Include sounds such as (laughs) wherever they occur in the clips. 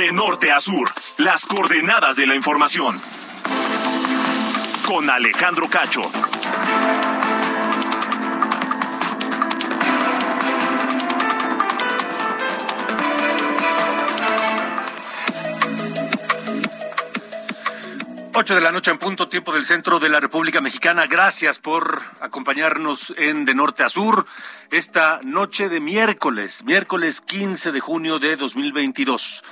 De norte a sur, las coordenadas de la información. Con Alejandro Cacho. Ocho de la noche en punto, tiempo del centro de la República Mexicana. Gracias por acompañarnos en De Norte a Sur esta noche de miércoles, miércoles 15 de junio de 2022.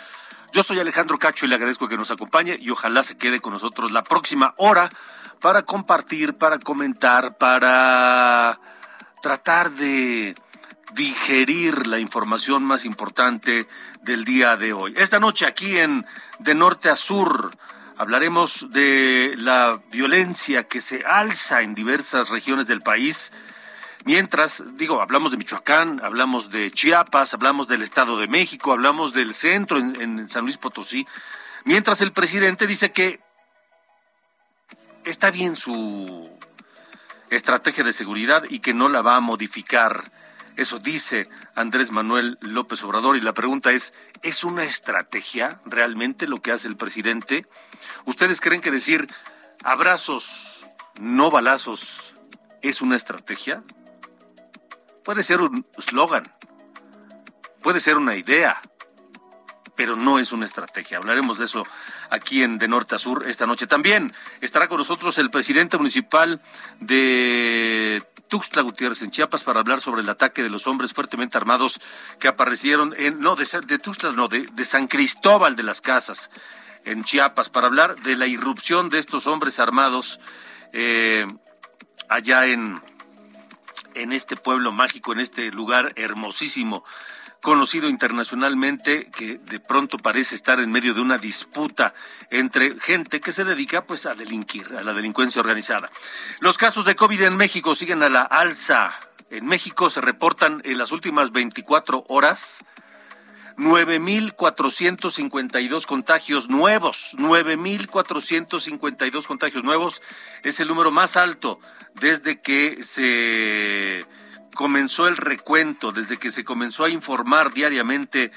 Yo soy Alejandro Cacho y le agradezco que nos acompañe y ojalá se quede con nosotros la próxima hora para compartir, para comentar, para tratar de digerir la información más importante del día de hoy. Esta noche aquí en De Norte a Sur hablaremos de la violencia que se alza en diversas regiones del país Mientras, digo, hablamos de Michoacán, hablamos de Chiapas, hablamos del Estado de México, hablamos del centro en, San Luis Potosí, mientras el presidente dice que está bien su estrategia de seguridad y que no la va a modificar. Eso dice Andrés Manuel López Obrador y la pregunta es, ¿es una estrategia realmente lo que hace el presidente? ¿Ustedes creen que decir abrazos, no balazos, es una estrategia? Puede ser un eslogan, puede ser una idea, pero no es una estrategia. Hablaremos de eso aquí en De Norte a Sur esta noche. También estará con nosotros el presidente municipal de Tuxtla Gutiérrez en Chiapas para hablar sobre el ataque de los hombres fuertemente armados que aparecieron en, no, de, Tuxtla, no, de, San Cristóbal de las Casas en Chiapas, para hablar de la irrupción de estos hombres armados eh, allá en, en este pueblo mágico, en este lugar hermosísimo, conocido internacionalmente, que de pronto parece estar en medio de una disputa entre gente que se dedica pues a delinquir, a la delincuencia organizada. Los casos de COVID en México siguen a la alza. En México se reportan en las últimas 24 horas 9.452 contagios nuevos, 9.452 contagios nuevos es el número más alto desde que se comenzó el recuento, desde que se comenzó a informar diariamente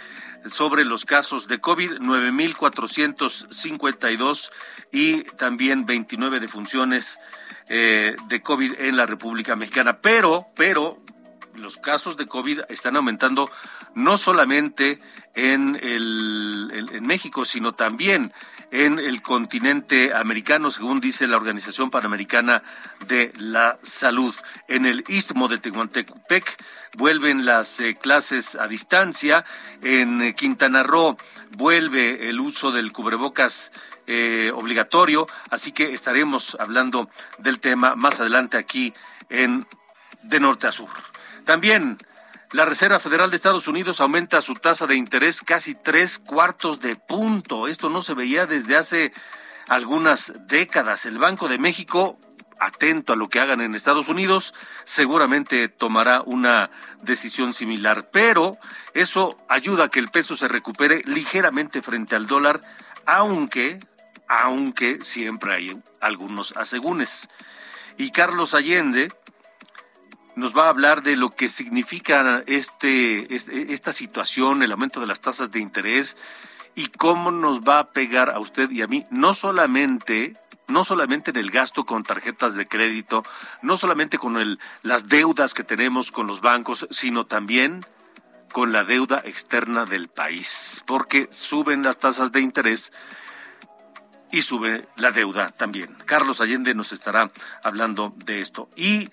sobre los casos de COVID, 9.452 y también 29 defunciones eh, de COVID en la República Mexicana. Pero, pero, los casos de COVID están aumentando no solamente en, el, en México, sino también en el continente americano, según dice la Organización Panamericana de la Salud. En el istmo de Tehuantepec vuelven las eh, clases a distancia. En eh, Quintana Roo vuelve el uso del cubrebocas eh, obligatorio, así que estaremos hablando del tema más adelante aquí en De Norte a Sur. También la Reserva Federal de Estados Unidos aumenta su tasa de interés casi tres cuartos de punto. Esto no se veía desde hace algunas décadas. El Banco de México, atento a lo que hagan en Estados Unidos, seguramente tomará una decisión similar. Pero eso ayuda a que el peso se recupere ligeramente frente al dólar, aunque, aunque siempre hay algunos asegúnes. Y Carlos Allende, nos va a hablar de lo que significa este, este, esta situación, el aumento de las tasas de interés y cómo nos va a pegar a usted y a mí, no solamente no solamente en el gasto con tarjetas de crédito, no solamente con el, las deudas que tenemos con los bancos, sino también con la deuda externa del país, porque suben las tasas de interés y sube la deuda también. Carlos Allende nos estará hablando de esto. Y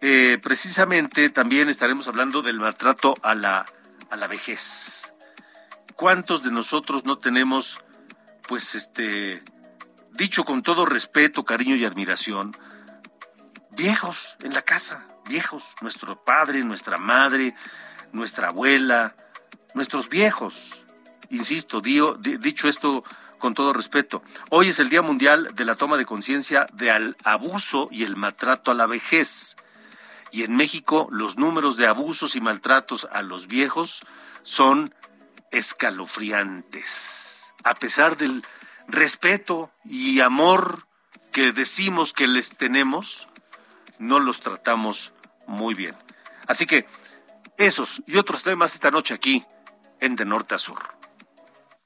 eh, precisamente también estaremos hablando del maltrato a la, a la vejez. ¿Cuántos de nosotros no tenemos, pues, este, dicho con todo respeto, cariño y admiración, viejos en la casa, viejos, nuestro padre, nuestra madre, nuestra abuela, nuestros viejos. Insisto, dicho esto con todo respeto, hoy es el Día Mundial de la Toma de Conciencia del Abuso y el Maltrato a la Vejez. Y en México los números de abusos y maltratos a los viejos son escalofriantes. A pesar del respeto y amor que decimos que les tenemos, no los tratamos muy bien. Así que esos y otros temas esta noche aquí en De Norte a Sur.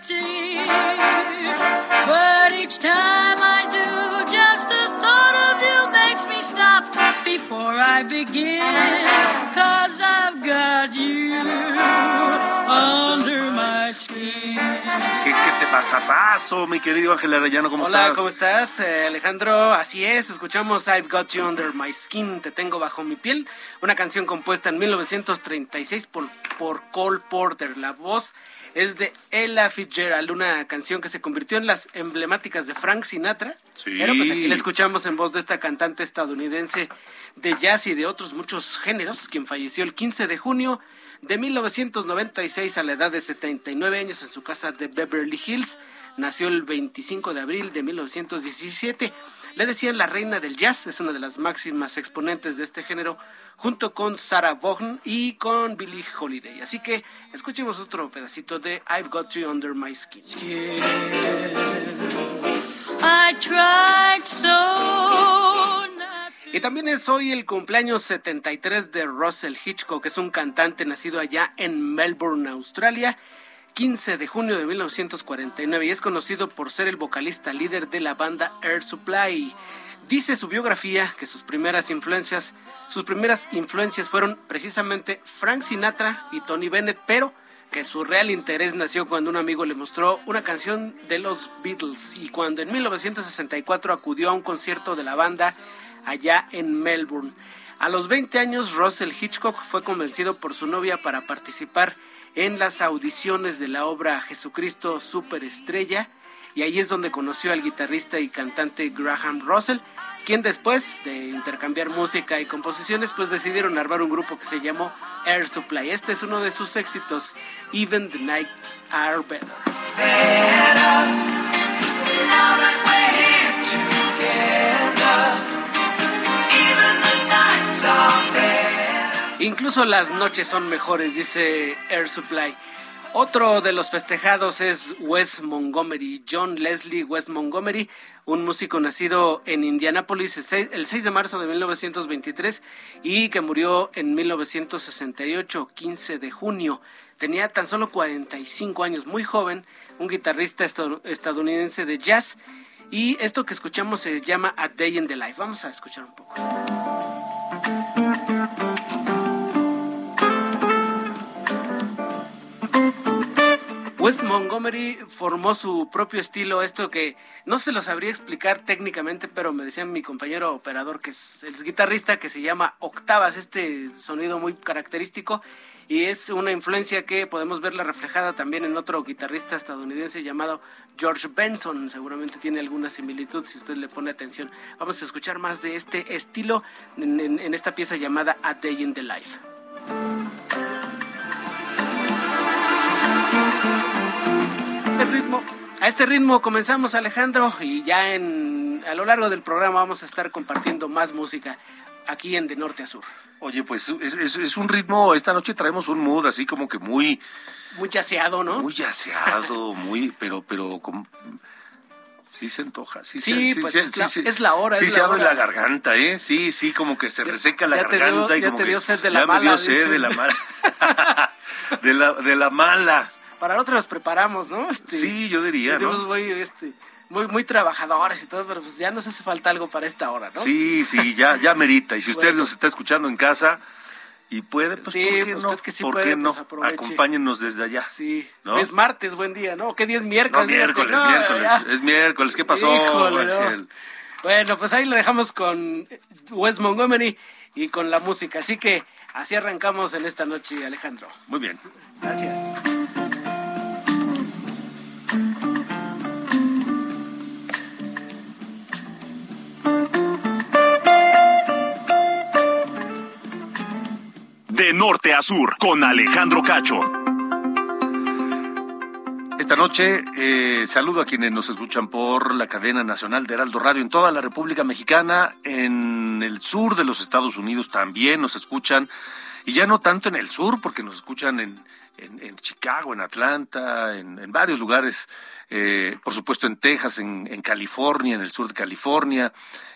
But each time I do, just the thought of you makes me stop before I begin. Cause I've got you under. ¿Qué, qué te pasasazo, mi querido Ángel Arellano? ¿Cómo Hola, estás? ¿cómo estás, eh, Alejandro? Así es, escuchamos I've Got You Under My Skin, Te Tengo Bajo Mi Piel, una canción compuesta en 1936 por, por Cole Porter. La voz es de Ella Fitzgerald, una canción que se convirtió en las emblemáticas de Frank Sinatra. Sí. Pero pues aquí la escuchamos en voz de esta cantante estadounidense de jazz y de otros muchos géneros, quien falleció el 15 de junio de 1996 a la edad de 79 años en su casa de Beverly Hills. Nació el 25 de abril de 1917. Le decían la reina del jazz, es una de las máximas exponentes de este género, junto con Sarah Vaughan y con Billie Holiday. Así que escuchemos otro pedacito de I've Got You Under My Skin. I tried so Y también es hoy el cumpleaños 73 de Russell Hitchcock, que es un cantante nacido allá en Melbourne, Australia. 15 de junio de 1949 y es conocido por ser el vocalista líder de la banda Air Supply. Dice su biografía que sus primeras influencias, sus primeras influencias fueron precisamente Frank Sinatra y Tony Bennett, pero que su real interés nació cuando un amigo le mostró una canción de los Beatles y cuando en 1964 acudió a un concierto de la banda allá en Melbourne. A los 20 años, Russell Hitchcock fue convencido por su novia para participar en las audiciones de la obra Jesucristo Superestrella y ahí es donde conoció al guitarrista y cantante Graham Russell, quien después de intercambiar música y composiciones pues decidieron armar un grupo que se llamó Air Supply. Este es uno de sus éxitos, Even the Nights Are Better. Incluso las noches son mejores, dice Air Supply. Otro de los festejados es Wes Montgomery, John Leslie Wes Montgomery, un músico nacido en Indianápolis el 6 de marzo de 1923 y que murió en 1968, 15 de junio. Tenía tan solo 45 años, muy joven, un guitarrista estadounidense de jazz. Y esto que escuchamos se llama A Day in the Life. Vamos a escuchar un poco. Wes Montgomery formó su propio estilo, esto que no se lo sabría explicar técnicamente, pero me decía mi compañero operador, que es el guitarrista, que se llama octavas, este sonido muy característico, y es una influencia que podemos verla reflejada también en otro guitarrista estadounidense llamado George Benson, seguramente tiene alguna similitud si usted le pone atención. Vamos a escuchar más de este estilo en esta pieza llamada A Day in the Life. Ritmo, a este ritmo comenzamos Alejandro y ya en a lo largo del programa vamos a estar compartiendo más música aquí en De Norte a Sur. Oye, pues es, es, es un ritmo, esta noche traemos un mood así como que muy... Muy yaceado, ¿no? Muy yaceado, (laughs) muy, pero, pero... Como, Sí se antoja, sí, sí, se, pues sí, es, la, sí, es la hora. Sí es se la abre hora. la garganta, ¿eh? Sí, sí, como que se reseca la ya te garganta. dio- y ya como te que dio sed de la ya mala, me dio sed de la mala. (laughs) de, la, de la mala. Para la otra nos preparamos, ¿no? Este, Sí, yo diría, venimos ¿no? muy, este, muy, muy trabajadores y todo, pero pues ya nos hace falta algo para esta hora, ¿no? Sí, sí, ya, ya merita. Y si usted Bueno. nos está escuchando en casa, y puede, pues Sí, ¿por qué usted no? que sí ¿Por puede, qué no? pues, aproveche. Acompáñenos desde allá. Sí, ¿No? es martes, buen día, ¿no? ¿Qué día es No, miércoles? miércoles, No, miércoles, ya. es miércoles, ¿qué pasó, Híjole, no. Bueno, pues ahí lo dejamos con Wes Montgomery y con la música. Así que así arrancamos en esta noche, Alejandro. Muy bien. Gracias. De norte a sur, con Alejandro Cacho. Esta noche eh, saludo a quienes nos escuchan por la cadena nacional de Heraldo Radio en toda la República Mexicana, en el sur de los Estados Unidos también nos escuchan, y ya no tanto en el sur, porque nos escuchan en, en, Chicago, en Atlanta, en, varios lugares, eh, por supuesto en Texas, en, California, en el sur de California,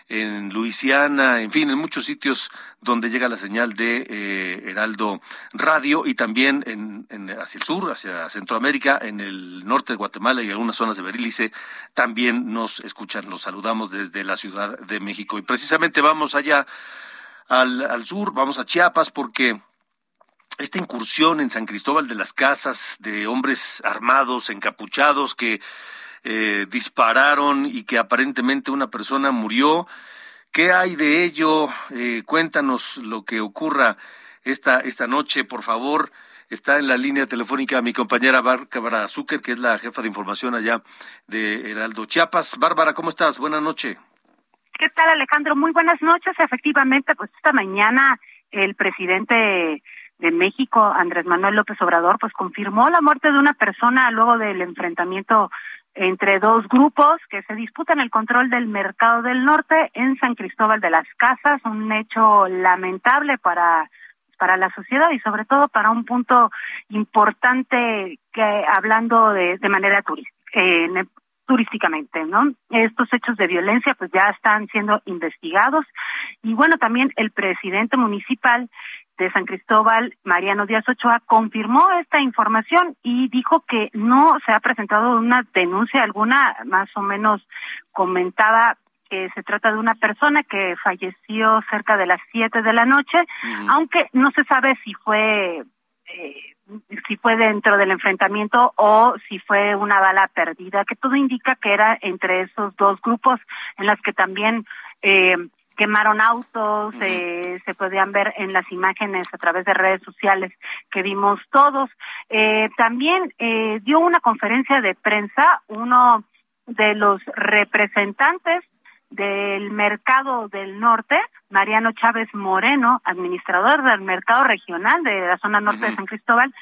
en Luisiana, en fin, en muchos sitios donde llega la señal de eh, Heraldo Radio y también en, hacia el sur, hacia Centroamérica, en el norte de Guatemala y algunas zonas de Berilice, también nos escuchan. Los saludamos desde la Ciudad de México. Y precisamente vamos allá al, al sur, vamos a Chiapas porque esta incursión en San Cristóbal de las Casas de hombres armados, encapuchados, que eh, dispararon y que aparentemente una persona murió. ¿Qué hay de ello? Eh, cuéntanos lo que ocurra esta, esta noche, por favor. Está en la línea telefónica mi compañera Bárbara Zucker, que es la jefa de información allá de Heraldo Chiapas. Bárbara, ¿cómo estás? Buenas noches. ¿Qué tal, Alejandro? Muy buenas noches. Efectivamente, pues esta mañana el presidente de México, Andrés Manuel López Obrador, pues confirmó la muerte de una persona luego del enfrentamiento entre dos grupos que se disputan el control del mercado del norte en San Cristóbal de las Casas, un hecho lamentable para para la sociedad y sobre todo para un punto importante que hablando de, de manera turística, eh, turísticamente, ¿no? Estos hechos de violencia pues ya están siendo investigados y bueno, también el presidente municipal de San Cristóbal, Mariano Díaz Ochoa, confirmó esta información y dijo que no se ha presentado una denuncia alguna, más o menos comentaba que se trata de una persona que falleció cerca de las siete de la noche, aunque no se sabe si fue eh, si fue dentro del enfrentamiento o si fue una bala perdida, que todo indica que era entre esos dos grupos en las que también eh, quemaron autos, eh, se podían ver en las imágenes a través de redes sociales que vimos todos. Eh, también eh, dio una conferencia de prensa uno de los representantes del mercado del norte, Mariano Chávez Moreno, administrador del mercado regional de la zona norte de San Cristóbal,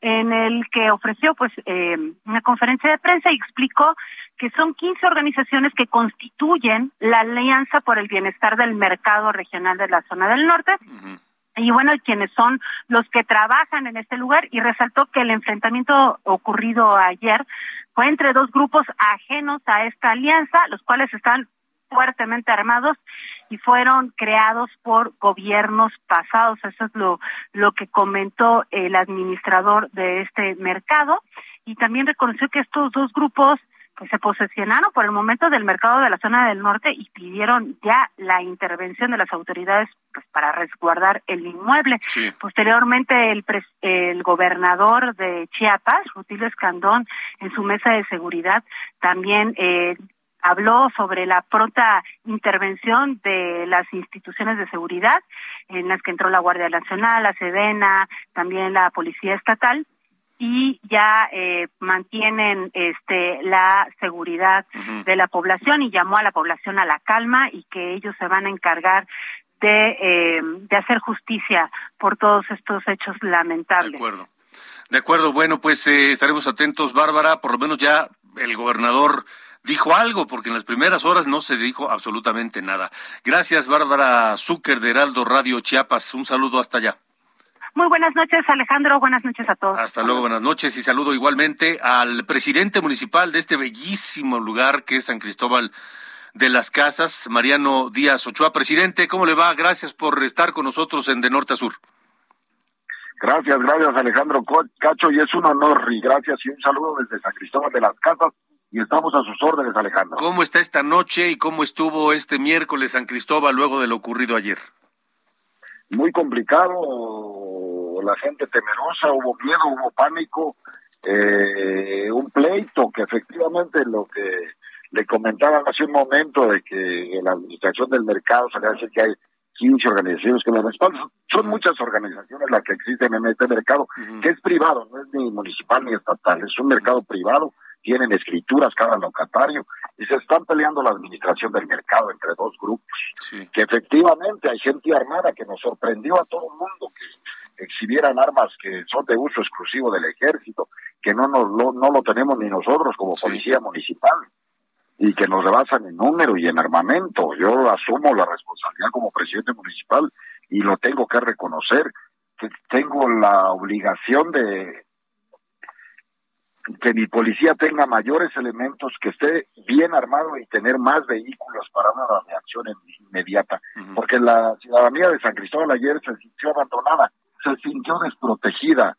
en el que ofreció pues eh, una conferencia de prensa y explicó que son 15 organizaciones que constituyen la Alianza por el Bienestar del Mercado Regional de la zona del norte. Y bueno, quienes son los que trabajan en este lugar y resaltó que el enfrentamiento ocurrido ayer fue entre dos grupos ajenos a esta alianza, los cuales están fuertemente armados y fueron creados por gobiernos pasados. Eso es lo, lo que comentó el administrador de este mercado y también reconoció que estos dos grupos pues se posesionaron por el momento del mercado de la zona del norte y pidieron ya la intervención de las autoridades pues para resguardar el inmueble. Sí. Posteriormente el pres- el gobernador de Chiapas, Rutilio Escandón, en su mesa de seguridad también eh, habló sobre la pronta intervención de las instituciones de seguridad en las que entró la Guardia Nacional, la Sedena, también la Policía Estatal y ya eh, mantienen este la seguridad de la población y llamó a la población a la calma y que ellos se van a encargar de, eh, de hacer justicia por todos estos hechos De lamentables. acuerdo. De acuerdo, bueno, pues eh, estaremos atentos, Bárbara. Por lo menos ya el gobernador dijo algo, porque en las primeras horas no se dijo absolutamente nada. Gracias, Bárbara Zucker de Heraldo Radio Chiapas. Un saludo hasta allá. Muy buenas noches, Alejandro. Buenas noches a todos. Hasta luego, buenas noches y saludo igualmente al presidente municipal de este bellísimo lugar que es San Cristóbal de las Casas, Mariano Díaz Ochoa. Presidente, ¿cómo le va? Gracias por estar con nosotros en De Norte a Sur. Gracias, gracias Alejandro Cacho y es un honor y gracias y un saludo desde San Cristóbal de las Casas y estamos a sus órdenes Alejandro. ¿Cómo está esta noche y cómo estuvo este miércoles San Cristóbal luego de lo ocurrido ayer? muy complicado, la gente temerosa, hubo miedo, hubo pánico, eh, un pleito que efectivamente lo que le comentaban hace un momento de que la administración del mercado se le hace que hay 15 organizaciones que lo respaldan. Son muchas organizaciones las que existen en este mercado, que es privado, no es ni municipal ni estatal, es un mercado privado, tienen escrituras cada locatario y se están peleando la administración del mercado entre dos grupos. Que efectivamente hay gente armada que nos sorprendió a todo el mundo que exhibieran armas que son de uso exclusivo del ejército, que no, nos, lo, no lo tenemos ni nosotros como policía municipal y que nos rebasan en número y en armamento. Yo asumo la responsabilidad como presidente municipal y lo tengo que reconocer, que tengo la obligación de que mi policía tenga mayores elementos, que esté bien armado y tener más vehículos para una reacción inmediata. Porque la ciudadanía de San Cristóbal ayer se sintió abandonada, se sintió desprotegida,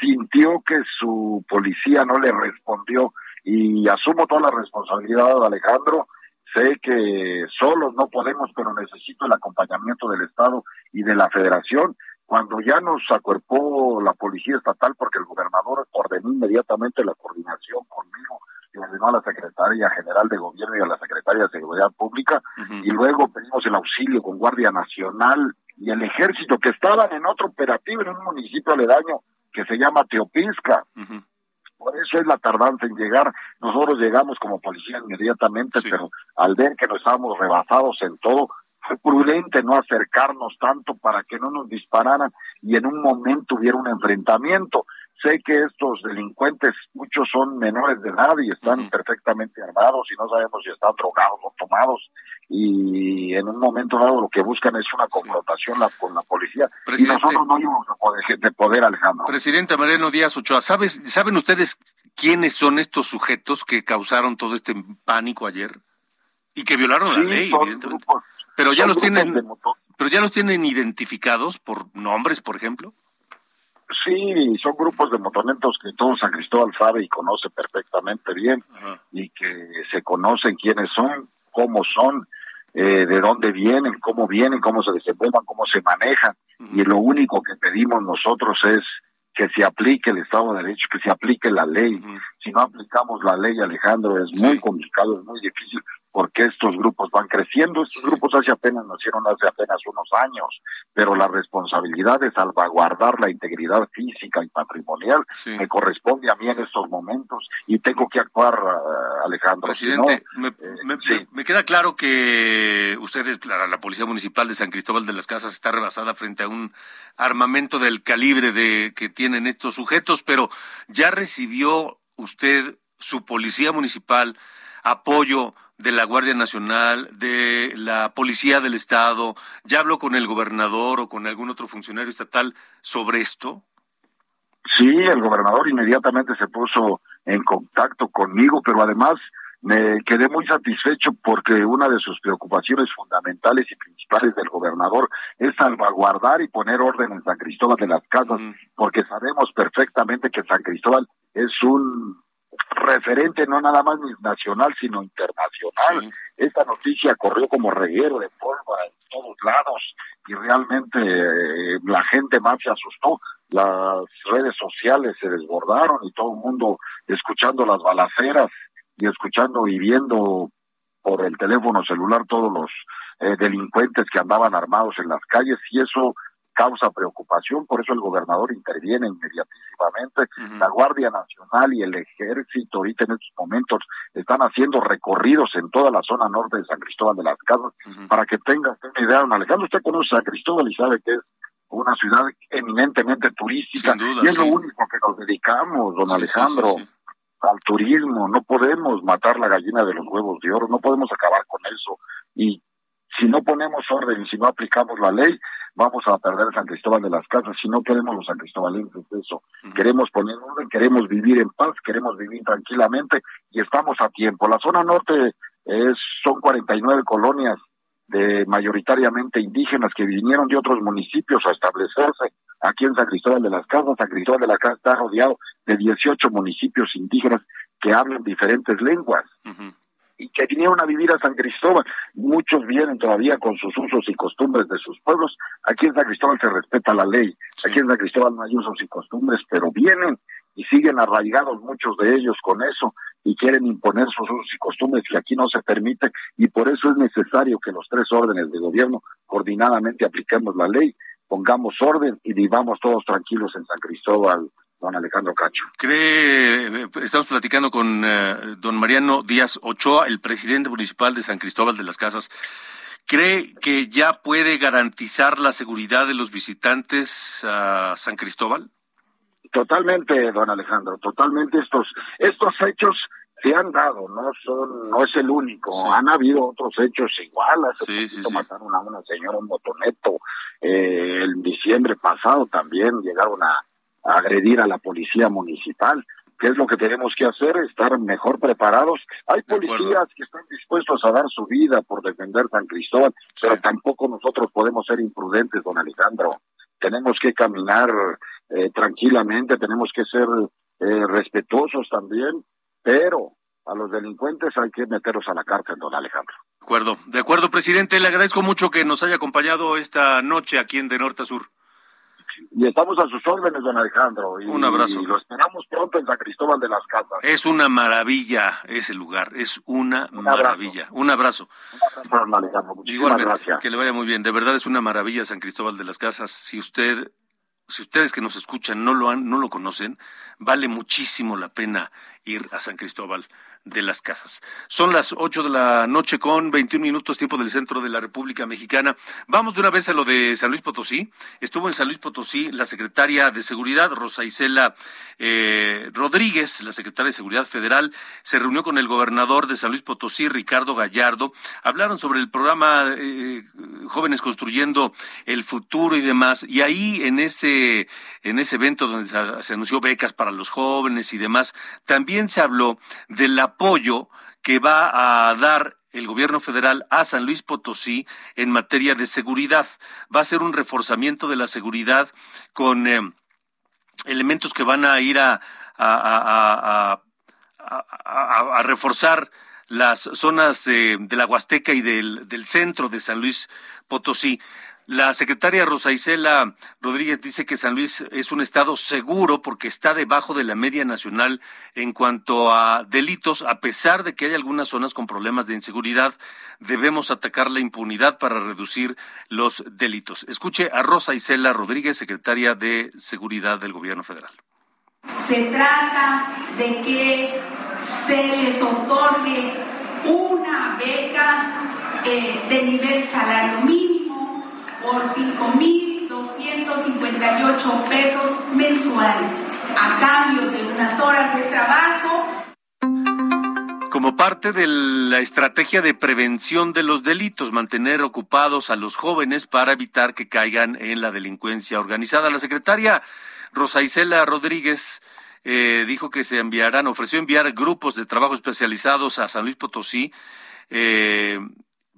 sintió que su policía no le respondió y asumo toda la responsabilidad, Alejandro. Sé que solos no podemos, pero necesito el acompañamiento del Estado y de la Federación. Cuando ya nos acuerpó la Policía Estatal, porque el gobernador ordenó inmediatamente la coordinación conmigo y ordenó a la Secretaria General de Gobierno y a la Secretaria de Seguridad Pública, y luego pedimos el auxilio con Guardia Nacional y el Ejército, que estaban en otro operativo en un municipio aledaño que se llama Teopisca. Por eso es la tardanza en llegar. Nosotros llegamos como policía inmediatamente, pero al ver que nos estábamos rebasados en todo, fue prudente no acercarnos tanto para que no nos dispararan y en un momento hubiera un enfrentamiento. Sé que estos delincuentes, muchos son menores de edad y están perfectamente armados y no sabemos si están drogados o tomados y en un momento dado lo que buscan es una confrontación con la policía y nosotros no íbamos a poder, de poder, Alejandro. Presidente Mariano Díaz Ochoa, ¿sabes, ¿saben ustedes quiénes son estos sujetos que causaron todo este pánico ayer? Y que violaron la ley, evidentemente. pero ya los tienen, pero ya los tienen identificados por nombres, por ejemplo. Sí, son grupos de motonetos que todo San Cristóbal sabe y conoce perfectamente bien y que se conocen quiénes son, cómo son, eh, de dónde vienen, cómo vienen, cómo se desenvuelvan, cómo se manejan. Y lo único que pedimos nosotros es que se aplique el Estado de Derecho, que se aplique la ley. Si no aplicamos la ley, Alejandro, es muy complicado, es muy difícil porque estos grupos van creciendo. Estos grupos hace apenas nacieron hace apenas unos años, pero la responsabilidad de salvaguardar la integridad física y patrimonial me corresponde a mí en estos momentos y tengo que actuar, uh, Alejandro. Presidente, me, eh, me, queda claro que ustedes, la, la, Policía Municipal de San Cristóbal de las Casas está rebasada frente a un armamento del calibre de que tienen estos sujetos, pero ya recibió usted su Policía Municipal apoyo de la Guardia Nacional, de la Policía del Estado? ¿Ya habló con el gobernador o con algún otro funcionario estatal sobre esto? Sí, el gobernador inmediatamente se puso en contacto conmigo, pero además me quedé muy satisfecho porque una de sus preocupaciones fundamentales y principales del gobernador es salvaguardar y poner orden en San Cristóbal de las Casas, porque sabemos perfectamente que San Cristóbal es un referente no nada más nacional, sino internacional. Esta noticia corrió como reguero de pólvora en todos lados y realmente eh, la gente más se asustó. Las redes sociales se desbordaron y todo el mundo escuchando las balaceras y escuchando y viendo por el teléfono celular todos los eh, delincuentes que andaban armados en las calles y eso causa preocupación, por eso el gobernador interviene inmediatísimamente. La Guardia Nacional y el Ejército ahorita en estos momentos están haciendo recorridos en toda la zona norte de San Cristóbal de las Casas para que tenga usted una idea. Don Alejandro, usted conoce San Cristóbal y sabe que es una ciudad eminentemente turística y es lo único que nos dedicamos, don Alejandro. al turismo, no podemos matar la gallina de los huevos de oro, no podemos acabar con eso. Y si no ponemos orden y si no aplicamos la ley, vamos a perder San Cristóbal de las Casas. Si no queremos los San Cristóbalenses eso, queremos poner orden, queremos vivir en paz, queremos vivir tranquilamente y estamos a tiempo. La zona norte es, son 49 colonias de mayoritariamente indígenas que vinieron de otros municipios a establecerse aquí en San Cristóbal de las Casas. San Cristóbal de las Casas está rodeado de 18 municipios indígenas que hablan diferentes lenguas. Y que vinieron a vivir a San Cristóbal. Muchos vienen todavía con sus usos y costumbres de sus pueblos. Aquí en San Cristóbal se respeta la ley. Aquí en San Cristóbal no hay usos y costumbres, pero vienen y siguen arraigados muchos de ellos con eso y quieren imponer sus usos y costumbres que aquí no se permite y por eso es necesario que los tres órdenes de gobierno coordinadamente apliquemos la ley, pongamos orden y vivamos todos tranquilos en San Cristóbal, don Alejandro Cacho. Cree, estamos platicando con eh, don Mariano Díaz Ochoa, el presidente municipal de San Cristóbal de las Casas. ¿Cree que ya puede garantizar la seguridad de los visitantes a San Cristóbal? Totalmente, don Alejandro, totalmente estos estos hechos se han dado, no son no es el único, han habido otros hechos igual, hace sí, mataron a una señora un motoneto, eh, el diciembre pasado también llegaron a agredir a la policía municipal. ¿Qué es lo que tenemos que hacer? Estar mejor preparados. Hay policías que están dispuestos a dar su vida por defender San Cristóbal, pero tampoco nosotros podemos ser imprudentes, don Alejandro. Tenemos que caminar eh, tranquilamente, tenemos que ser eh, respetuosos también, pero a los delincuentes hay que meterlos a la cárcel, don Alejandro. De acuerdo, de acuerdo, presidente. Le agradezco mucho que nos haya acompañado esta noche aquí en De Norte a Sur y estamos a sus órdenes, don Alejandro. Y, un abrazo. Y lo esperamos pronto en San Cristóbal de las Casas. Es una maravilla ese lugar, es una maravilla. Un abrazo. Un abrazo, don Alejandro. Igualmente, gracias. que le vaya muy bien. De verdad es una maravilla San Cristóbal de las Casas. Si usted, si ustedes que nos escuchan no lo han, no lo conocen, vale muchísimo la pena ir a San Cristóbal de las casas. Son las 8 de la noche con 21 minutos tiempo del centro de la República Mexicana. Vamos de una vez a lo de San Luis Potosí. Estuvo en San Luis Potosí la secretaria de Seguridad, Rosa Isela eh, Rodríguez, la secretaria de Seguridad Federal, se reunió con el gobernador de San Luis Potosí, Ricardo Gallardo. Hablaron sobre el programa eh, Jóvenes Construyendo el Futuro y demás. Y ahí en ese, en ese evento donde se, se anunció becas para los jóvenes y demás, también se habló de la apoyo que va a dar el gobierno federal a San Luis Potosí en materia de seguridad. Va a ser un reforzamiento de la seguridad con eh, elementos que van a ir a, a, reforzar las zonas de, la Huasteca y del, del centro de San Luis Potosí. La secretaria Rosa Isela Rodríguez dice que San Luis es un estado seguro porque está debajo de la media nacional en cuanto a delitos, a pesar de que hay algunas zonas con problemas de inseguridad. Debemos atacar la impunidad para reducir los delitos. Escuche a Rosa Isela Rodríguez, secretaria de Seguridad del Gobierno Federal. Se trata de que se les otorgue una beca eh, de nivel salario mínimo por 5.258 pesos mensuales a cambio de unas horas de trabajo. Como parte de la estrategia de prevención de los delitos, mantener ocupados a los jóvenes para evitar que caigan en la delincuencia organizada. La secretaria Rosa Isela Rodríguez eh, dijo que se enviarán, ofreció enviar grupos de trabajo especializados a San Luis Potosí eh,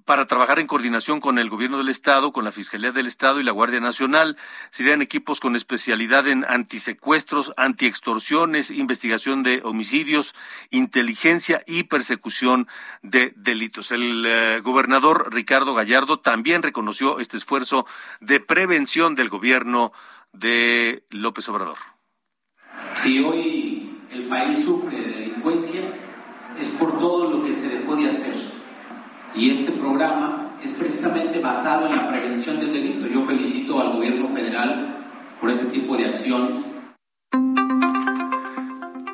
para trabajar en coordinación con el gobierno del Estado, con la Fiscalía del Estado y la Guardia Nacional. Serían equipos con especialidad en antisecuestros, antiextorsiones, investigación de homicidios, inteligencia y persecución de delitos. El eh, gobernador Ricardo Gallardo también reconoció este esfuerzo de prevención del gobierno de López Obrador. Si hoy el país sufre de delincuencia, es por todo lo que se dejó de hacer y este programa es precisamente basado en la prevención del delito. Yo felicito al gobierno federal por este tipo de acciones.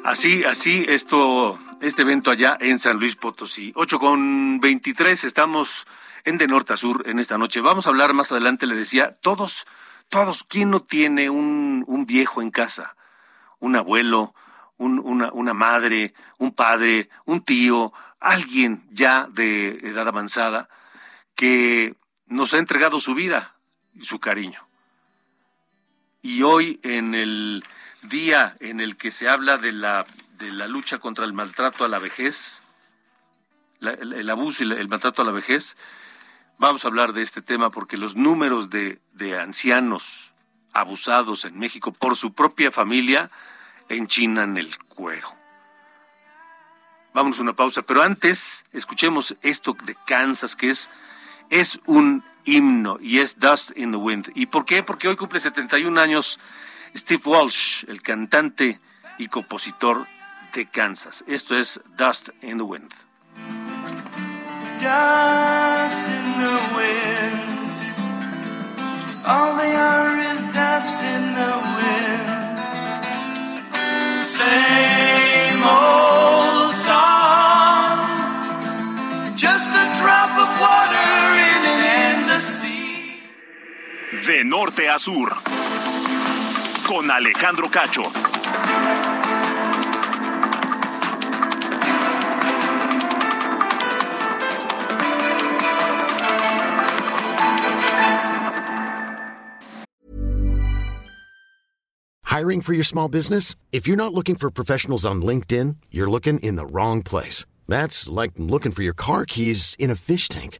Así, así, esto, este evento allá en San Luis Potosí. 8 con 23, estamos en de norte a sur en esta noche. Vamos a hablar más adelante, le decía, todos, todos, ¿quién no tiene un, un viejo en casa? Un abuelo, un, una, una madre, un padre, un tío, alguien ya de edad avanzada que nos ha entregado su vida y su cariño. Y hoy en el día en el que se habla de la, de la lucha contra el maltrato a la vejez, el, abuso y el maltrato a la vejez, vamos a hablar de este tema porque los números de, de ancianos abusados en México por su propia familia enchinan el cuero Vámonos a una pausa, pero antes escuchemos esto de Kansas, que es, es un himno y es Dust in the Wind. ¿Y por qué? Porque hoy cumple 71 años Steve Walsh, el cantante y compositor de Kansas. Esto es Dust in the Wind. Dust in the wind. All they are is dust in the wind. Same old De norte a sur. Con Alejandro Cacho. Hiring for your small business? If you're not looking for professionals on LinkedIn, you're looking in the wrong place. That's like looking for your car keys in a fish tank.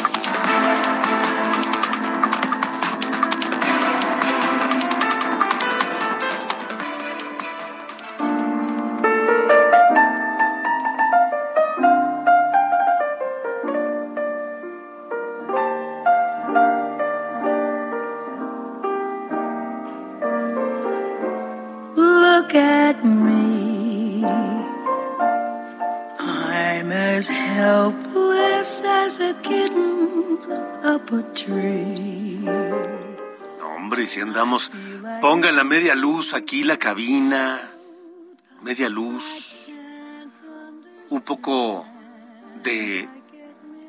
No, hombre, si andamos. Pongan la media luz aquí, la cabina. Media luz. Un poco de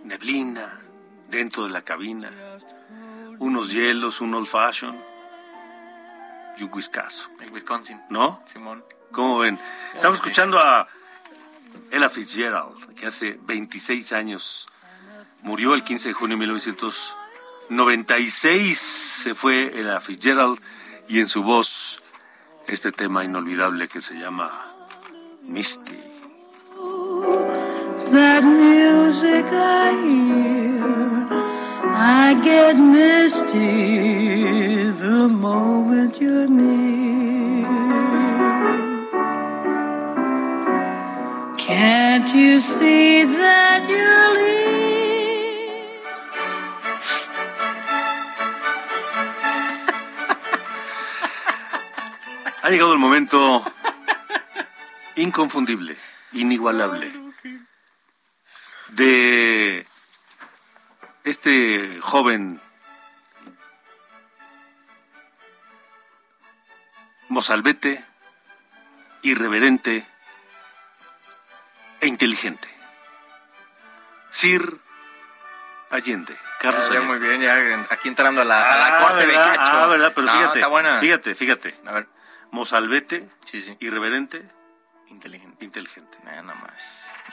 neblina dentro de la cabina. Unos hielos, un old fashion. Y un whiskazo. El Wisconsin. ¿No? Simón. ¿Cómo ven? Estamos escuchando a Ella Fitzgerald, que hace 26 años murió el 15 de junio de 1996. Se fue Ella Fitzgerald y en su voz este tema inolvidable que se llama Misty. That music I hear, I get misty the moment you're near. Can't you see that you're leaving? Ha llegado el momento inconfundible, inigualable, de este joven mozalbete, irreverente e inteligente. Sir Allende, Carlos Allende. muy bien, ya aquí entrando a la, a la Ah, corte ¿verdad? de Cacho. Ah, ¿verdad? Pero No, fíjate, está buena. fíjate, fíjate. A ver, Mozalbete, sí, sí. irreverente, Inteligente. inteligente. Nada más.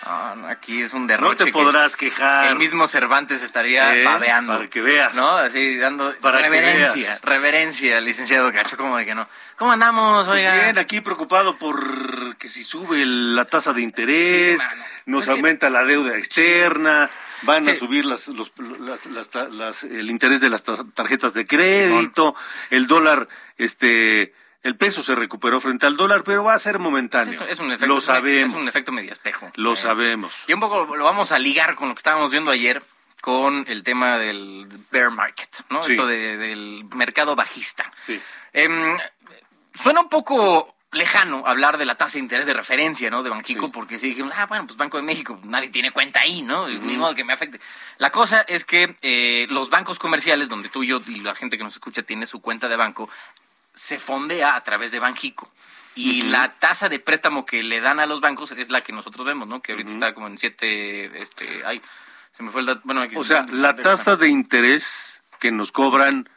No, no, aquí es un No derroche. te que- podrás que quejar. el mismo Cervantes estaría Eh, babeando. para que veas. ¿No? Así dando Para reverencia. Reverencia, licenciado Cacho. como de que no? ¿Cómo andamos, oiga? Bien, aquí preocupado por que si sube la tasa de interés, Sí, nos que- aumenta la deuda externa, van a Sí. subir las, los, las- las ta- las- el interés de las tar- tarjetas de crédito, el dólar, este, el peso se recuperó frente al dólar, pero va a ser momentáneo. Es, es un efecto, Lo sabemos. Es un efecto medio espejo. Lo Eh, sabemos. Y un poco lo vamos a ligar con lo que estábamos viendo ayer con el tema del bear market, ¿no? Sí. Esto de- del mercado bajista. Sí. Em, suena un poco lejano hablar de la tasa de interés de referencia, ¿no? De Banxico, Sí. porque si dijimos, ah, bueno, pues Banco de México, nadie tiene cuenta ahí, ¿no? Ni modo que me afecte. La cosa es que eh, los bancos comerciales, donde tú y yo y la gente que nos escucha tiene su cuenta de banco, se fondea a través de Banxico. Y la tasa de préstamo que le dan a los bancos es la que nosotros vemos, ¿no? Que ahorita está como en siete, este, ay, se me fue el dato, bueno, aquí O sea, la tasa de interés que nos cobran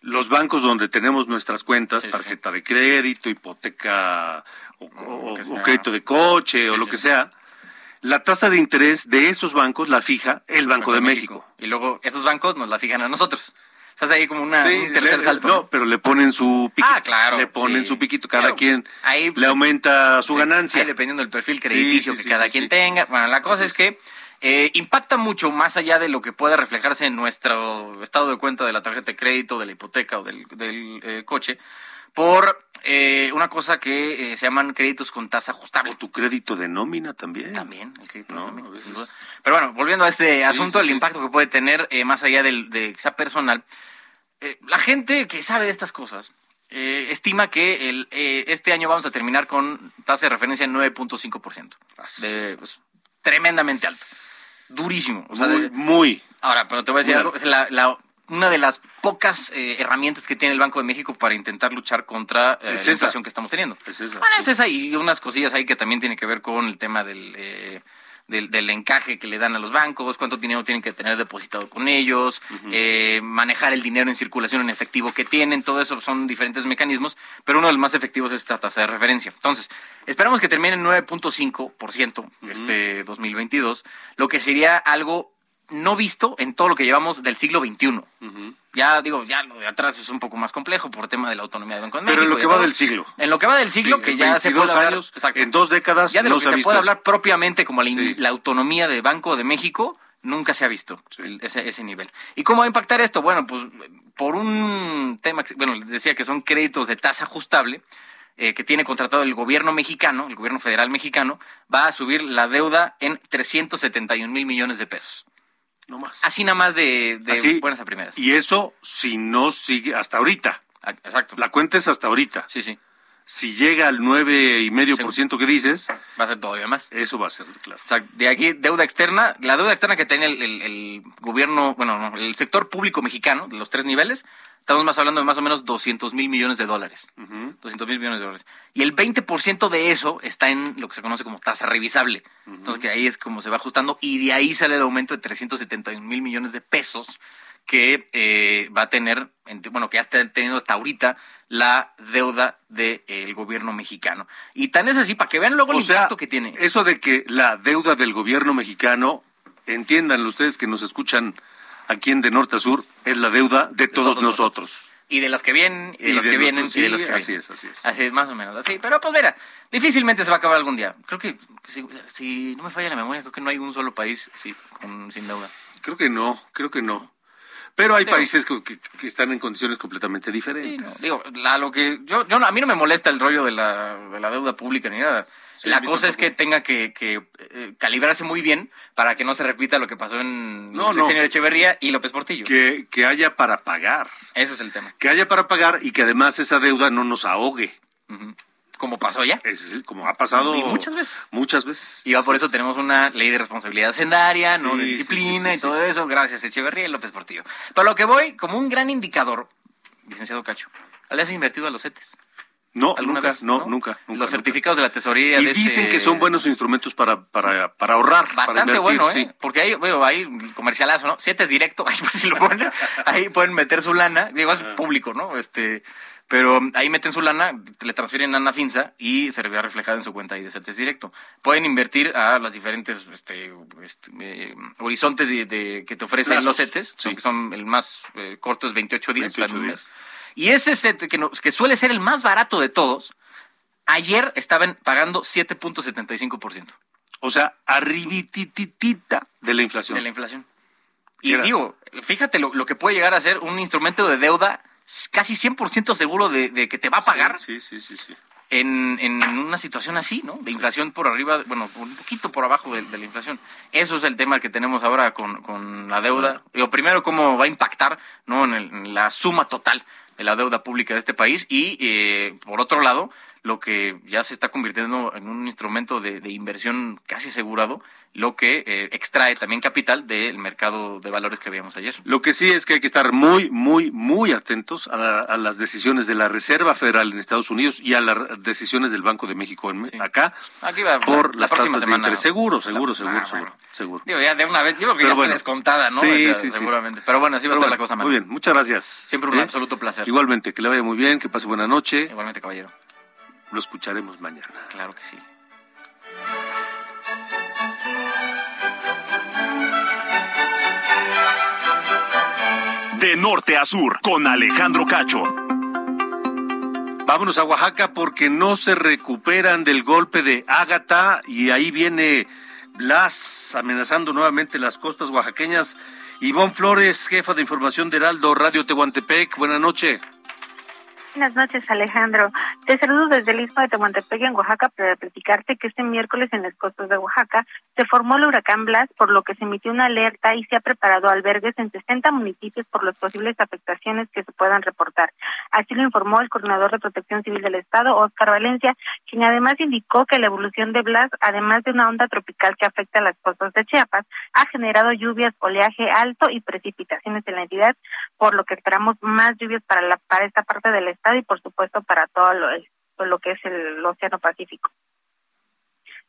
los bancos donde tenemos nuestras cuentas, Sí, sí, tarjeta de crédito, hipoteca o, crédito de coche o lo que sea, la tasa de interés de esos bancos la fija el Banco de México. Y luego esos bancos nos la fijan a nosotros. O sea, es ahí como una, Sí, un tercer le- salto. No, pero le ponen su piquito. Ah, claro, Le ponen sí. su piquito. Cada Claro, quien ahí, le aumenta su Sí, ganancia. ahí dependiendo del perfil crediticio que cada quien tenga. Bueno, la cosa es que eh, impacta mucho más allá de lo que pueda reflejarse en nuestro estado de cuenta de la tarjeta de crédito, de la hipoteca o del, del, eh, coche, por eh, una cosa que eh, se llaman créditos con tasa ajustable. O tu crédito de nómina también. También, el crédito de nómina, veces- duda. Pero bueno, volviendo a este asunto, sí, el sí. impacto que puede tener eh, más allá del, de que sea personal, eh, la gente que sabe de estas cosas eh, estima que el, este año vamos a terminar con tasa de referencia en 9.5%. De, pues, tremendamente alto. Durísimo. O sea, muy, de- muy. ahora, pero te voy a decir algo. alto. Es la- la- una de las pocas eh, herramientas que tiene el Banco de México para intentar luchar contra eh, Es la inflación que estamos teniendo. Es esa. Bueno, es esa y unas cosillas ahí que también tiene que ver con el tema del, eh, del, del encaje que le dan a los bancos, cuánto dinero tienen que tener depositado con ellos, eh, manejar el dinero en circulación en efectivo que tienen, todo eso son diferentes mecanismos, pero uno de los más efectivos es esta tasa de referencia. Entonces, esperamos que termine en 9.5% este 2022, lo que sería algo no visto en todo lo que llevamos del siglo XXI. Ya digo, ya lo de atrás es un poco más complejo por tema de la autonomía del Banco de Pero México. en lo que de va todo. del siglo. En lo que va del siglo, Sí, que ya se 22 puede hablar, años, exacto. en dos décadas ya de no lo se que se puede eso. hablar propiamente como la, in- Sí. la autonomía de Banco de México nunca se ha visto el- ese, ese nivel. ¿Y cómo va a impactar esto? Bueno, pues por un tema, bueno, les decía que son créditos de tasa ajustable eh, que tiene contratado el gobierno mexicano, el gobierno federal mexicano, va a subir la deuda en 371 mil millones de pesos. No más. Así nada más de, de Así. buenas a primeras. Y eso si no sigue hasta ahorita. Ah, Exacto. La cuenta es hasta ahorita. Sí, sí. Si llega al nueve y medio por ciento que dices, Va a ser todavía más. eso va a ser claro. O sea, de aquí, deuda externa, la deuda externa que tenía el, el- el gobierno, bueno, no, el sector público mexicano, de los tres niveles, estamos más hablando de más o menos 200 mil millones de dólares. 200 mil millones de dólares. Y el 20% de eso está en lo que se conoce como tasa revisable. Entonces, que ahí es como se va ajustando y de ahí sale el aumento de 371 mil millones de pesos que eh, va a tener, bueno, que ya está teniendo hasta ahorita la deuda del gobierno mexicano. Y tan es así, para que vean luego el O sea, impacto que tiene. eso de que la deuda del gobierno mexicano, entiéndanlo ustedes que nos escuchan aquí en De Norte a Sur, es la deuda de, todos, todos nosotros. y de las que vienen, y de Y de que vienen, y de que así vienen. es, así es. Así es, más o menos, así. Pero pues mira, difícilmente se va a acabar algún día. Creo que, si, si no me falla la memoria, creo que no hay un solo país con, sin deuda. Creo que no, creo que no. Pero hay países que, que- que están en condiciones completamente Sí, diferentes. no, digo, la, lo que yo, yo a mí no me molesta el rollo de la, de la deuda pública ni nada. Sí, la cosa es que tenga que, que, eh, calibrarse muy bien para que no se repita lo que pasó en No, el sexenio no. de Echeverría y López Portillo. Que, que haya para pagar. Ese es el tema. Que haya para pagar y que además esa deuda no nos ahogue. Como pasó ya. Es como ha pasado Y muchas veces. Muchas veces. Y va por eso es. tenemos una ley de responsabilidad sendaria, ¿no? De disciplina sí, sí, y todo eso, gracias a Echeverría y López Portillo. Pero lo que voy, como un gran indicador, licenciado Cacho, ¿le has invertido a los CETES? No, ¿Alguna nunca, vez? no, nunca, nunca, Los nunca. certificados de la tesorería. Y de dicen este- que son buenos instrumentos para, para, para ahorrar. Bastante bueno, ¿eh? sí. Porque hay, bueno, hay comercialazo, ¿no? Siete es directo, (laughs) ahí por si lo ponen, ahí pueden meter su lana, digo, es público, ¿no? Este, pero ahí meten su lana, le transfieren a Finza y se ve reflejada en su cuenta ahí de CETES directo. Pueden invertir a las diferentes este, este, eh, horizontes de, de- que te ofrecen los CETES, sí. que son el más eh, corto es 28 días. 28 para un días. mes. Y ese CETE, que, no- que suele ser el más barato de todos, ayer estaban pagando 7.75%. O sea, arribititita de la inflación. De la inflación. Y Era- digo, fíjate lo, lo que puede llegar a ser un instrumento de deuda casi 100% seguro de, de que te va a pagar Sí, sí, sí, sí. en, en una situación así, ¿no? De inflación por arriba, bueno, un poquito por abajo de, de la inflación. Eso es el tema que tenemos ahora con, con la deuda. Lo primero, cómo va a impactar, ¿no? En, el- en la suma total de la deuda pública de este país y, eh, por otro lado, lo que ya se está convirtiendo en un instrumento de, de inversión casi asegurado, lo que eh, extrae también capital del mercado de valores que veíamos ayer. Lo que sí es que hay que estar muy, muy, muy atentos a, la- a las decisiones de la Reserva Federal en Estados Unidos y a las decisiones del Banco de México en, acá Aquí va, por la las próxima tasas de interés. Seguro, seguro, La- seguro, ah, seguro, bueno. seguro. Digo, ya de una vez, yo creo que Pero ya bueno. está descontada, ¿no? Sí, sí, sí. Seguramente. Pero bueno, así va a estar la cosa, Muy Manuel. bien, muchas gracias. Siempre un ¿Eh? absoluto placer. Igualmente, que le vaya muy bien, que pase buena noche. Igualmente, caballero. Lo escucharemos mañana. Claro que sí. De norte a sur, con Alejandro Cacho. Vámonos a Oaxaca porque no se recuperan del golpe de Ágata y ahí viene Blas amenazando nuevamente las costas oaxaqueñas. Ivonne Flores, jefa de información de Heraldo Radio Tehuantepec, buenas noches. Buenas noches, Alejandro. Te saludo desde el Istmo de Tehuantepec, en Oaxaca, para platicarte que este miércoles en las costas de Oaxaca se formó el huracán Blas, por lo que se emitió una alerta y se ha preparado albergues en 60 municipios por las posibles afectaciones que se puedan reportar. Así lo informó el coordinador de Protección Civil del Estado, Oscar Valencia, quien además indicó que la evolución de Blas, además de una onda tropical que afecta a las costas de Chiapas, ha generado lluvias, oleaje alto y precipitaciones en la entidad, por lo que esperamos más lluvias para, la, para esta parte del Estado y por supuesto para todo lo, lo que es el Océano Pacífico.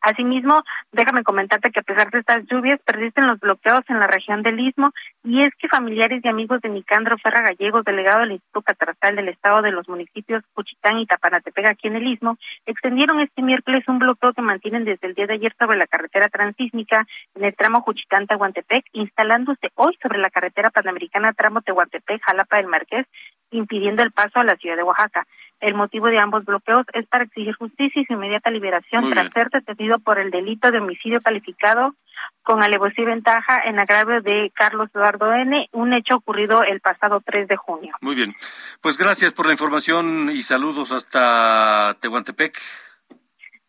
Asimismo, déjame comentarte que a pesar de estas lluvias, persisten los bloqueos en la región del Istmo y es que familiares y amigos de Nicandro Ferra Gallegos, delegado del Instituto Catastral del Estado de los municipios Cuchitán y Tapanatepec aquí en el Istmo, extendieron este miércoles un bloqueo que mantienen desde el día de ayer sobre la carretera transísmica en el tramo Juchitán-Tehuantepec, instalándose hoy sobre la carretera panamericana tramo Tehuantepec-Jalapa del Marqués, impidiendo el paso a la ciudad de Oaxaca. El motivo de ambos bloqueos es para exigir justicia y su inmediata liberación Muy tras bien. ser detenido por el delito de homicidio calificado con alevosía y ventaja en agravio de Carlos Eduardo N., un hecho ocurrido el pasado 3 de junio. Muy bien. Pues gracias por la información y saludos hasta Tehuantepec.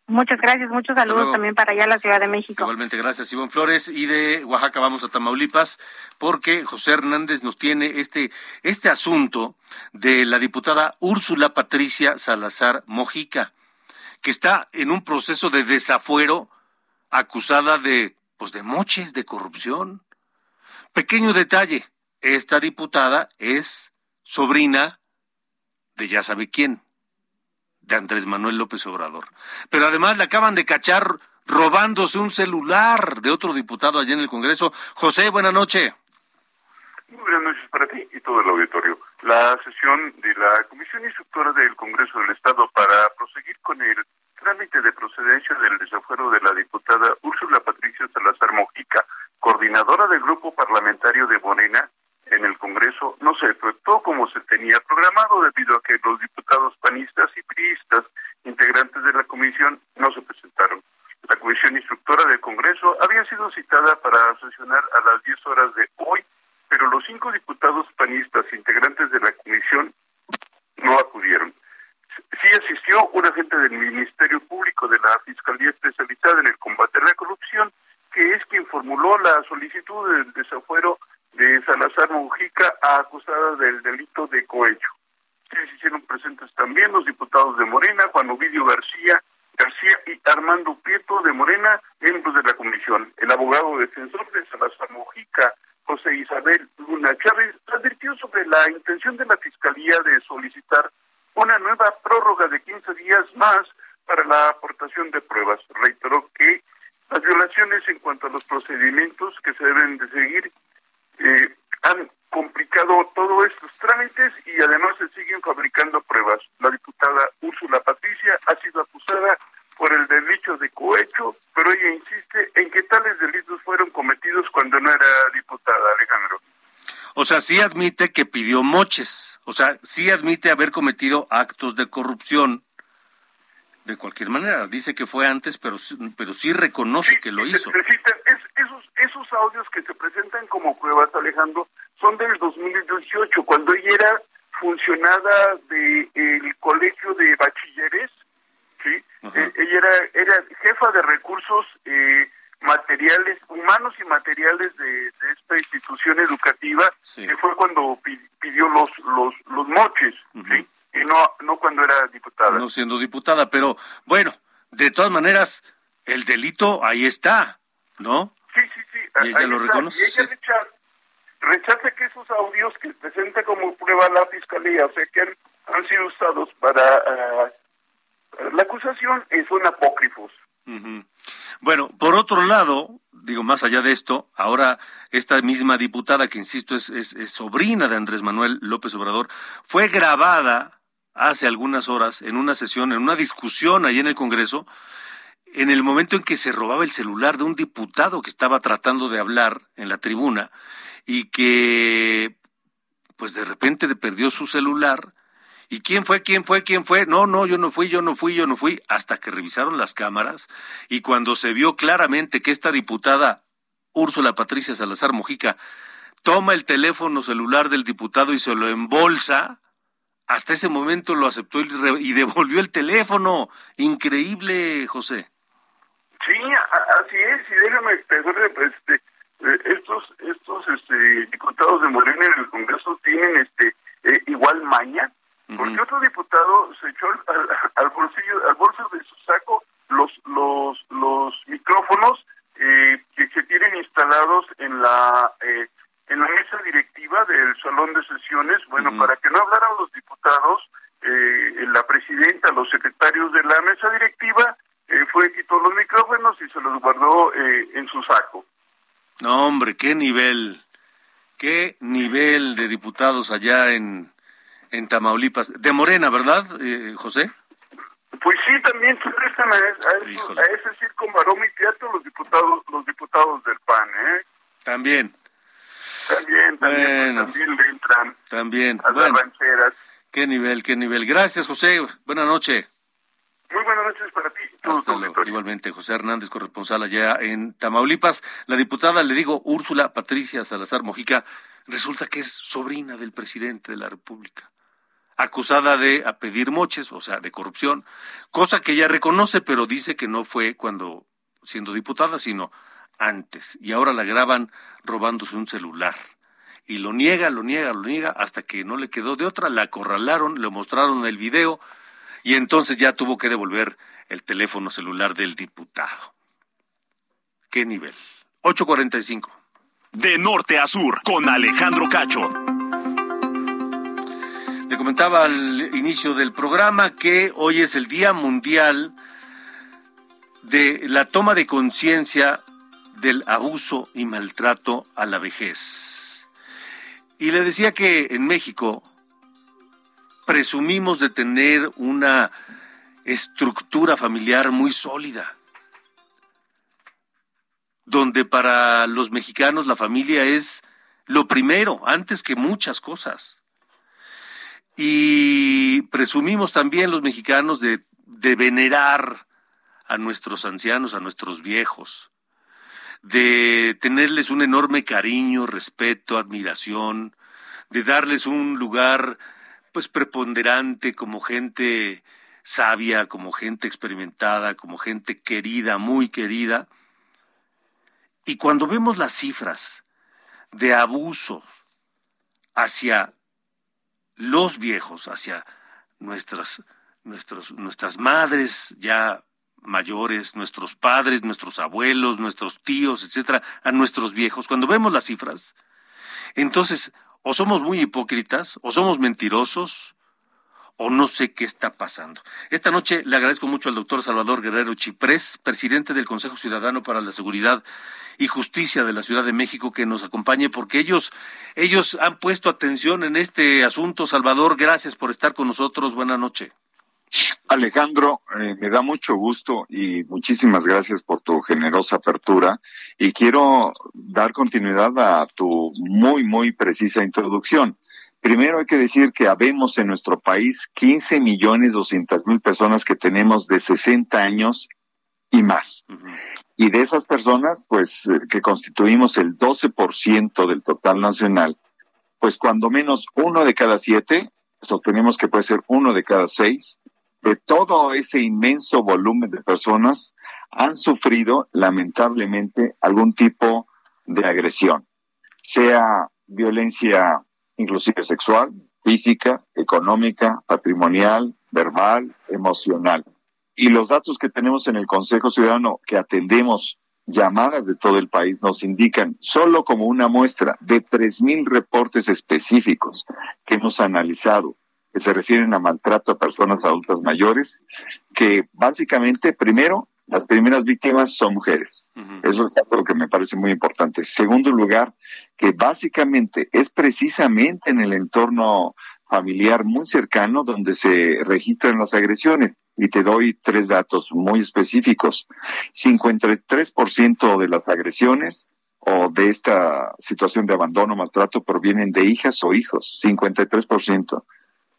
Muchas gracias, muchos saludos también para allá la Ciudad de México. Igualmente, gracias, Ivonne Flores. Y de Oaxaca vamos a Tamaulipas, porque José Hernández nos tiene este, este asunto de la diputada Úrsula Patricia Salazar Mojica, que está en un proceso de desafuero acusada de, pues, de moches, de corrupción. Pequeño detalle, esta diputada es sobrina de ya sabe quién, de Andrés Manuel López Obrador. Pero además le acaban de cachar robándose un celular de otro diputado allá en el Congreso. José, buena noche. Muy buenas noches para ti y todo el auditorio. La sesión de la Comisión Instructora del Congreso del Estado para proseguir con el trámite de procedencia del desafuero de la diputada Úrsula Patricia Salazar Mojica, coordinadora del grupo parlamentario de Morena en el Congreso, no se efectuó como se tenía programado debido a que los diputados panistas y priistas integrantes de la comisión no se presentaron. La Comisión Instructora del Congreso había sido citada para sesionar a las 10 horas de hoy pero los cinco diputados panistas integrantes de la comisión no acudieron. Sí asistió un agente del Ministerio Público de la Fiscalía Especializada en el Combate a la Corrupción, que es quien formuló la solicitud del desafuero de Salazar Mujica acusada del delito de cohecho. Se hicieron presentes también los diputados de Morena, Juan Ovidio García, García y Armando Prieto de Morena, miembros de la comisión. El abogado defensor de Salazar Mujica, José Isabel Luna Chávez, advirtió sobre la intención de la Fiscalía de solicitar una nueva prórroga de 15 días más para la aportación de pruebas. Reiteró que las violaciones en cuanto a los procedimientos que se deben de seguir eh, han complicado todos estos trámites y además se siguen fabricando pruebas. La diputada Úrsula Patricia ha sido acusada por el delito de cohecho, pero ella insiste en que tales delitos fueron cometidos cuando no era diputada, Alejandro. O sea, sí admite que pidió moches. O sea, sí admite haber cometido actos de corrupción. De cualquier manera, dice que fue antes, pero, sí- pero sí reconoce que lo hizo. Necesitan- es- esos, audios que se presentan como pruebas, Alejandro, son del 2018, cuando ella era funcionada del colegio de bachilleres, ¿sí? Eh, ella era, era jefa de recursos eh, materiales, humanos y materiales de, de esta institución educativa, que fue cuando pi- pidió los, los, los moches, ¿sí? Y no, no cuando era diputada. No siendo diputada, pero bueno, de todas maneras, el delito ahí está, ¿no? Sí, sí, sí. Y ella lo reconoce, Y ella rechaza, rechaza que esos audios que presenta como prueba la fiscalía, o sea, que han, han sido usados para ah, la acusación, eh, son apócrifos. Bueno, por otro lado, digo, más allá de esto, ahora esta misma diputada, que insisto es, es- es sobrina de Andrés Manuel López Obrador, fue grabada hace algunas horas en una sesión, en una discusión ahí en el Congreso, en el momento en que se robaba el celular de un diputado que estaba tratando de hablar en la tribuna y que pues de repente perdió su celular. ¿Y quién fue? ¿Quién fue? ¿Quién fue? No, no, yo no fui, yo no fui, yo no fui, hasta que revisaron las cámaras y cuando se vio claramente que esta diputada Úrsula Patricia Salazar Mojica toma el teléfono celular del diputado y se lo embolsa, hasta ese momento lo aceptó y devolvió el teléfono. Increíble, José. Sí, así es, y déjame expresarle, pues, este, eh, estos, estos este, diputados de Morena en el Congreso tienen este eh, igual maña, porque otro diputado se echó al, bolsillo, al bolso de su saco los, los, los micrófonos eh, que se tienen instalados en la en la mesa directiva del salón de sesiones, bueno, para que no hablaran los diputados, la presidenta, los secretarios de la mesa directiva, fue quitó los micrófonos y se los guardó en su saco. No, hombre, qué nivel, qué nivel de diputados allá en, en Tamaulipas. De Morena, ¿verdad, eh, José? Pues sí, también se prestan a, ese circo maroma y teatro los diputados, los diputados del PAN, ¿eh? También. También, también, pues, también le entran también. a las rancheras. Qué nivel, qué nivel. Gracias, José. Buenas noches. Muy buenas noches para ti. Igualmente, José Hernández, corresponsal allá en Tamaulipas. La diputada, le digo, Úrsula Patricia Salazar Mojica, resulta que es sobrina del presidente de la República. Acusada de a pedir moches, o sea, de corrupción, cosa que ella reconoce, pero dice que no fue cuando siendo diputada, sino antes. Y ahora la graban robándose un celular. Y lo niega, lo niega, lo niega, hasta que no le quedó de otra. La acorralaron, le mostraron el video y entonces ya tuvo que devolver el teléfono celular del diputado. ¿Qué nivel? 845. De norte a sur, con Alejandro Cacho. Le comentaba al inicio del programa que hoy es el Día Mundial de la toma de conciencia del abuso y maltrato a la vejez. Y le decía que en México presumimos de tener una estructura familiar muy sólida, donde para los mexicanos la familia es lo primero, antes que muchas cosas. Y presumimos también los mexicanos de, venerar a nuestros ancianos, a nuestros viejos, de tenerles un enorme cariño, respeto, admiración, de darles un lugar pues preponderante como gente sabia, como gente experimentada, como gente querida, muy querida. Y cuando vemos las cifras de abusos hacia los viejos, hacia nuestras, nuestros, nuestras madres ya mayores, nuestros padres, nuestros abuelos, nuestros tíos, etcétera, a nuestros viejos, cuando vemos las cifras, entonces o somos muy hipócritas, o somos mentirosos, o no sé qué está pasando. Esta noche le agradezco mucho al doctor Salvador Guerrero Chiprés, presidente del Consejo Ciudadano para la Seguridad y Justicia de la Ciudad de México, que nos acompañe, porque ellos, ellos han puesto atención en este asunto. Salvador, gracias por estar con nosotros. Buenas noches. Alejandro, eh, me da mucho gusto y muchísimas gracias por tu generosa apertura y quiero dar continuidad a tu muy, muy precisa introducción. Primero hay que decir que habemos en nuestro país 15 millones 200 mil personas que tenemos de 60 años y más. Y de esas personas, pues, eh, que constituimos el 12% del total nacional, pues cuando menos uno de cada siete, sostenemos que puede ser uno de cada seis, de todo ese inmenso volumen de personas han sufrido lamentablemente algún tipo de agresión, sea violencia inclusive sexual, física, económica, patrimonial, verbal, emocional. Y los datos que tenemos en el Consejo Ciudadano que atendemos llamadas de todo el país nos indican, solo como una muestra de 3.000 reportes específicos que hemos analizado que se refieren a maltrato a personas adultas mayores, que básicamente, primero, las primeras víctimas son mujeres. Eso es algo que me parece muy importante. Segundo lugar, que básicamente es precisamente en el entorno familiar muy cercano donde se registran las agresiones. Y te doy tres datos muy específicos. 53% de las agresiones o de esta situación de abandono, maltrato, provienen de hijas o hijos, 53%.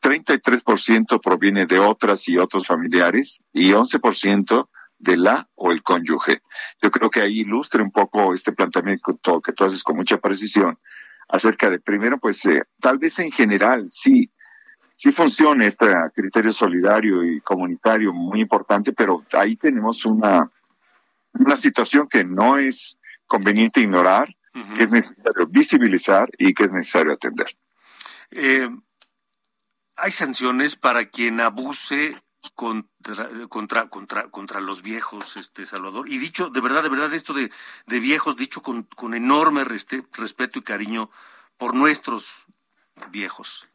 33% proviene de otras y otros familiares y 11% de la o el cónyuge. Yo creo que ahí ilustra un poco este planteamiento que tú haces con mucha precisión acerca de, primero, pues eh, tal vez en general, sí, sí funciona este criterio solidario y comunitario muy importante, pero ahí tenemos una, una situación que no es conveniente ignorar, que es necesario visibilizar y que es necesario atender. Eh, ¿Hay sanciones para quien abuse contra, contra, contra, contra los viejos, este Salvador? Y dicho, de verdad, de verdad, esto de, de viejos, dicho con, con enorme respeto y cariño por nuestros viejos.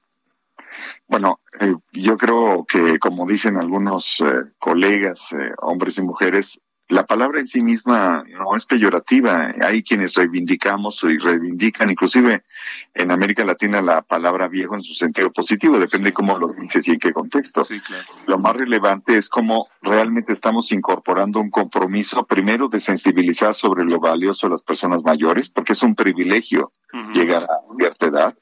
Bueno, eh, yo creo que, como dicen algunos eh, colegas, eh, hombres y mujeres, la palabra en sí misma no es peyorativa. Hay quienes reivindicamos y reivindican, inclusive en América Latina, la palabra viejo en su sentido positivo, depende cómo lo dices y en qué contexto. Lo más relevante es cómo realmente estamos incorporando un compromiso, primero, de sensibilizar sobre lo valioso de las personas mayores, porque es un privilegio llegar a cierta edad.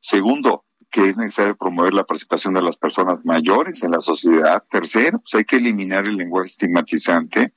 Segundo, que es necesario promover la participación de las personas mayores en la sociedad. Tercero, pues hay que eliminar el lenguaje estigmatizante.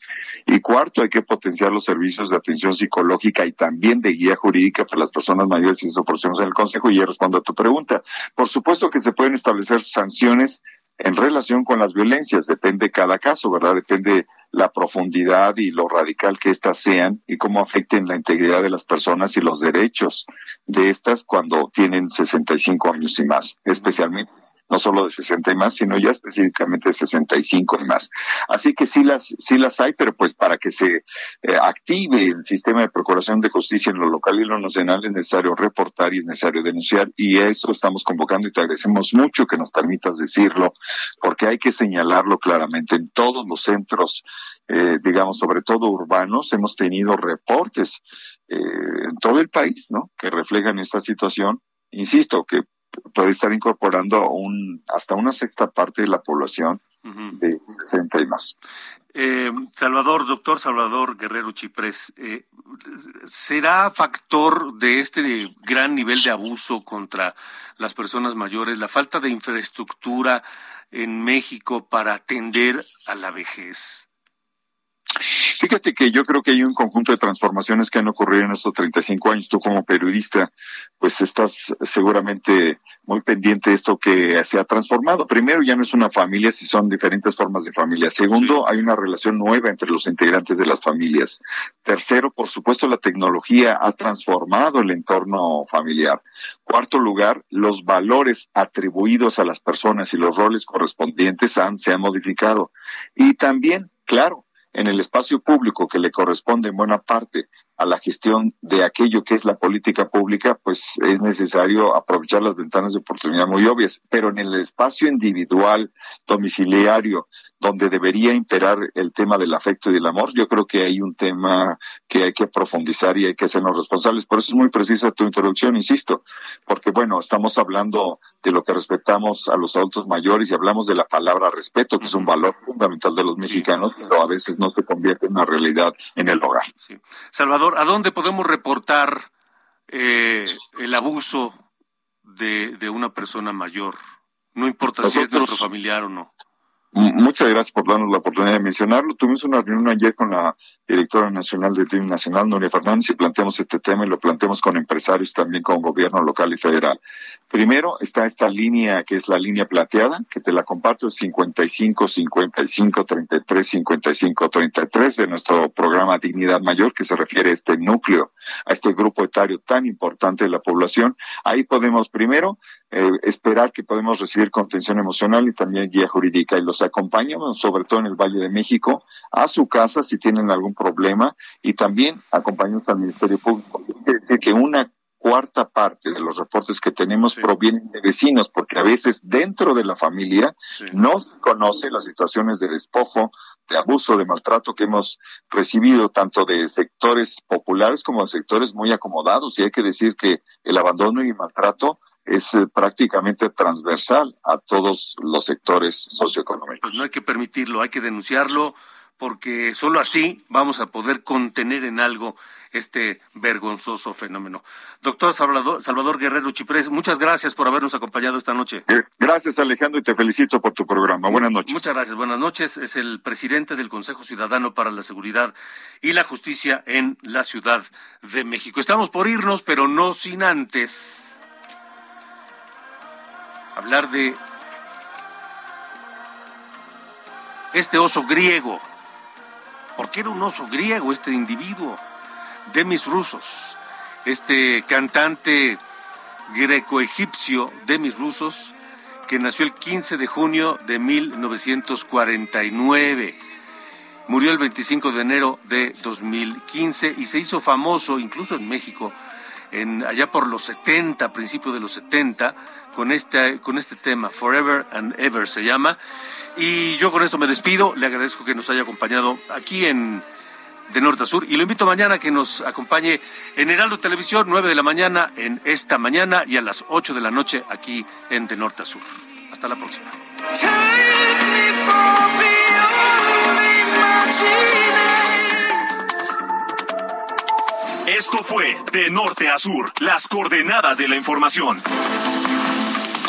Y cuarto, hay que potenciar los servicios de atención psicológica y también de guía jurídica para las personas mayores y eso en el Consejo. Y ya respondo a tu pregunta. Por supuesto que se pueden establecer sanciones en relación con las violencias, depende cada caso, ¿verdad? Depende la profundidad y lo radical que éstas sean y cómo afecten la integridad de las personas y los derechos de estas cuando tienen 65 años y más, especialmente no solo de 60 y más, sino ya específicamente de 65 y más. Así que sí las, sí las hay, pero pues para que se eh, active el sistema de procuración de justicia en lo local y lo nacional es necesario reportar y es necesario denunciar y eso estamos convocando y te agradecemos mucho que nos permitas decirlo, porque hay que señalarlo claramente. En todos los centros, eh, digamos, sobre todo urbanos, hemos tenido reportes eh, en todo el país, ¿no? Que reflejan esta situación. Insisto, que puede estar incorporando un, hasta una sexta parte de la población de 60 y más. Eh, Salvador, doctor Salvador Guerrero Chiprés, eh, ¿será factor de este gran nivel de abuso contra las personas mayores la falta de infraestructura en México para atender a la vejez? Fíjate que yo creo que hay un conjunto de transformaciones que han ocurrido en estos 35 años. Tú como periodista, pues estás seguramente muy pendiente de esto que se ha transformado. Primero, ya no es una familia, si son diferentes formas de familia. Segundo, hay una relación nueva entre los integrantes de las familias. Tercero, por supuesto, la tecnología ha transformado el entorno familiar. Cuarto lugar, los valores atribuidos a las personas y los roles correspondientes han, se han modificado. Y también, claro, en el espacio público que le corresponde en buena parte a la gestión de aquello que es la política pública, pues es necesario aprovechar las ventanas de oportunidad muy obvias. Pero en el espacio individual, domiciliario, donde debería imperar el tema del afecto y del amor, yo creo que hay un tema que hay que profundizar y hay que hacernos responsables. Por eso es muy precisa tu introducción, insisto, porque bueno, estamos hablando de lo que respetamos a los adultos mayores y hablamos de la palabra respeto, que es un valor fundamental de los mexicanos, pero a veces no se convierte en una realidad en el hogar. Salvador, ¿a dónde podemos reportar eh, el abuso de, de una persona mayor? No importa si es nuestro familiar o no. Muchas gracias por darnos la oportunidad de mencionarlo. Tuvimos una reunión ayer con la directora nacional del DIM Nacional, Nuria Fernández, y planteamos este tema y lo planteamos con empresarios, también con gobierno local y federal. Primero está esta línea que es la línea plateada, que te la comparto, es 55 55 33 55 33 de nuestro programa Dignidad Mayor, que se refiere a este núcleo, a este grupo etario tan importante de la población. Ahí podemos primero eh, esperar que podemos recibir contención emocional y también guía jurídica y los acompañamos, sobre todo en el Valle de México, a su casa si tienen algún problema y también acompañamos al Ministerio Público. Quiere decir que una cuarta parte de los reportes que tenemos provienen de vecinos, porque a veces dentro de la familia no se conoce las situaciones de despojo, de abuso, de maltrato que hemos recibido tanto de sectores populares como de sectores muy acomodados. Y hay que decir que el abandono y el maltrato es eh, prácticamente transversal a todos los sectores socioeconómicos. Pues no hay que permitirlo, hay que denunciarlo porque solo así vamos a poder contener en algo este vergonzoso fenómeno. Doctor Salvador, Salvador Guerrero Chiprés, muchas gracias por habernos acompañado esta noche. Eh, gracias Alejandro y te felicito por tu programa. Buenas noches. Muchas gracias, buenas noches. Es el presidente del Consejo Ciudadano para la Seguridad y la Justicia en la Ciudad de México. Estamos por irnos, pero no sin antes hablar de este oso griego. ¿Por qué era un oso griego este individuo? Demis Rusos, este cantante greco-egipcio Demis Rusos, que nació el 15 de junio de 1949. Murió el 25 de enero de 2015 y se hizo famoso incluso en México, allá por los 70, principios de los 70, con este, con este tema, Forever and Ever se llama. Y yo con esto me despido, le agradezco que nos haya acompañado aquí en de norte a sur. Y lo invito mañana a que nos acompañe en Heraldo Televisión, 9 de la mañana en esta mañana y a las 8 de la noche aquí en De Norte a Sur. Hasta la próxima. Esto fue De Norte a Sur, las coordenadas de la información.